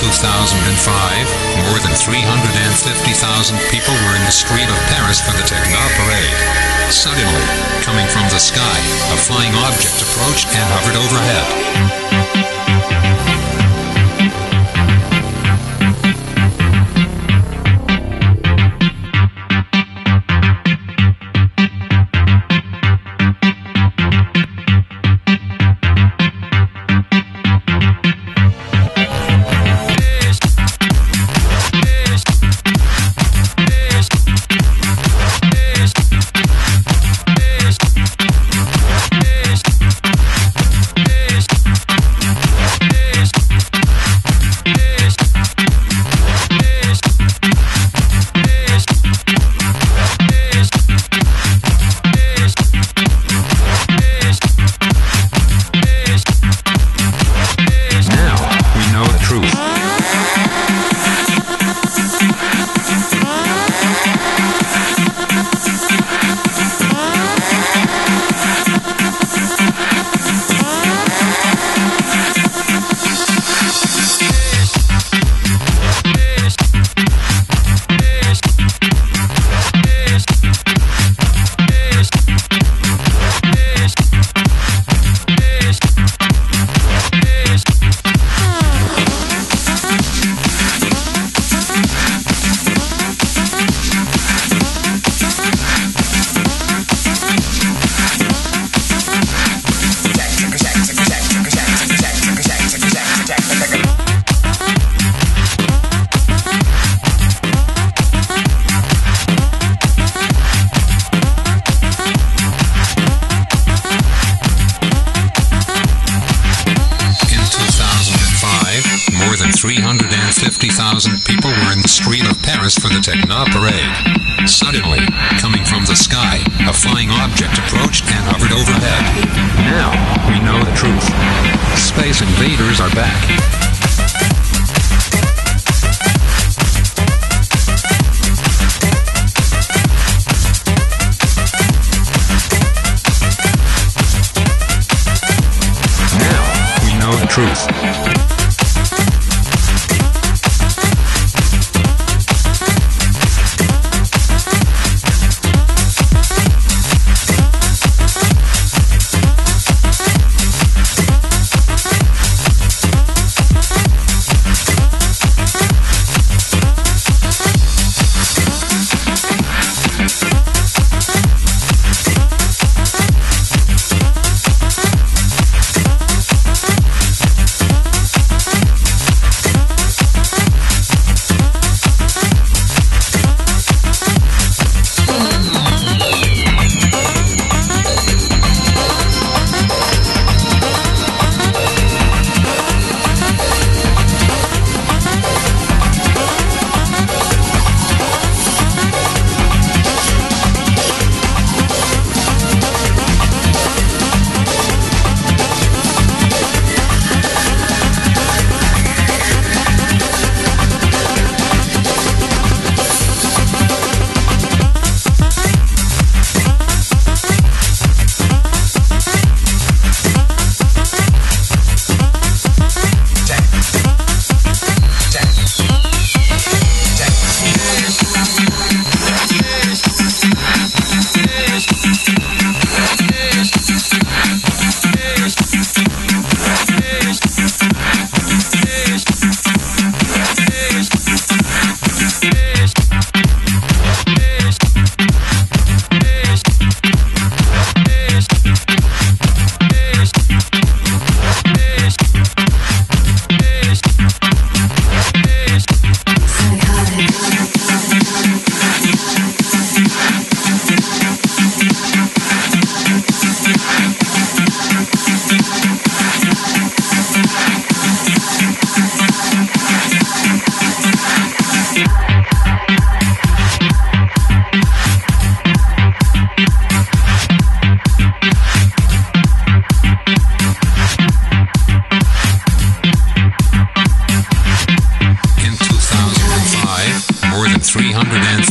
2005, more than 350,000 people were in the street of Paris for the Techno Parade. Suddenly, coming from the sky, a flying object approached and hovered overhead. Are back.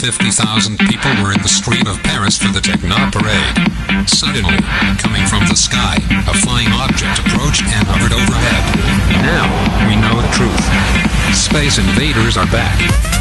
150,000 people were in the street of Paris for the Techno parade. Suddenly, coming from the sky, a flying object approached and hovered overhead. Now, we know the truth. Space invaders are back.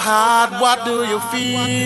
Heart, what do you feel?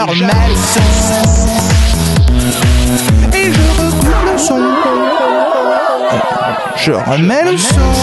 remets le son. Et je recoupe le son. Je remets le son.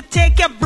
you take your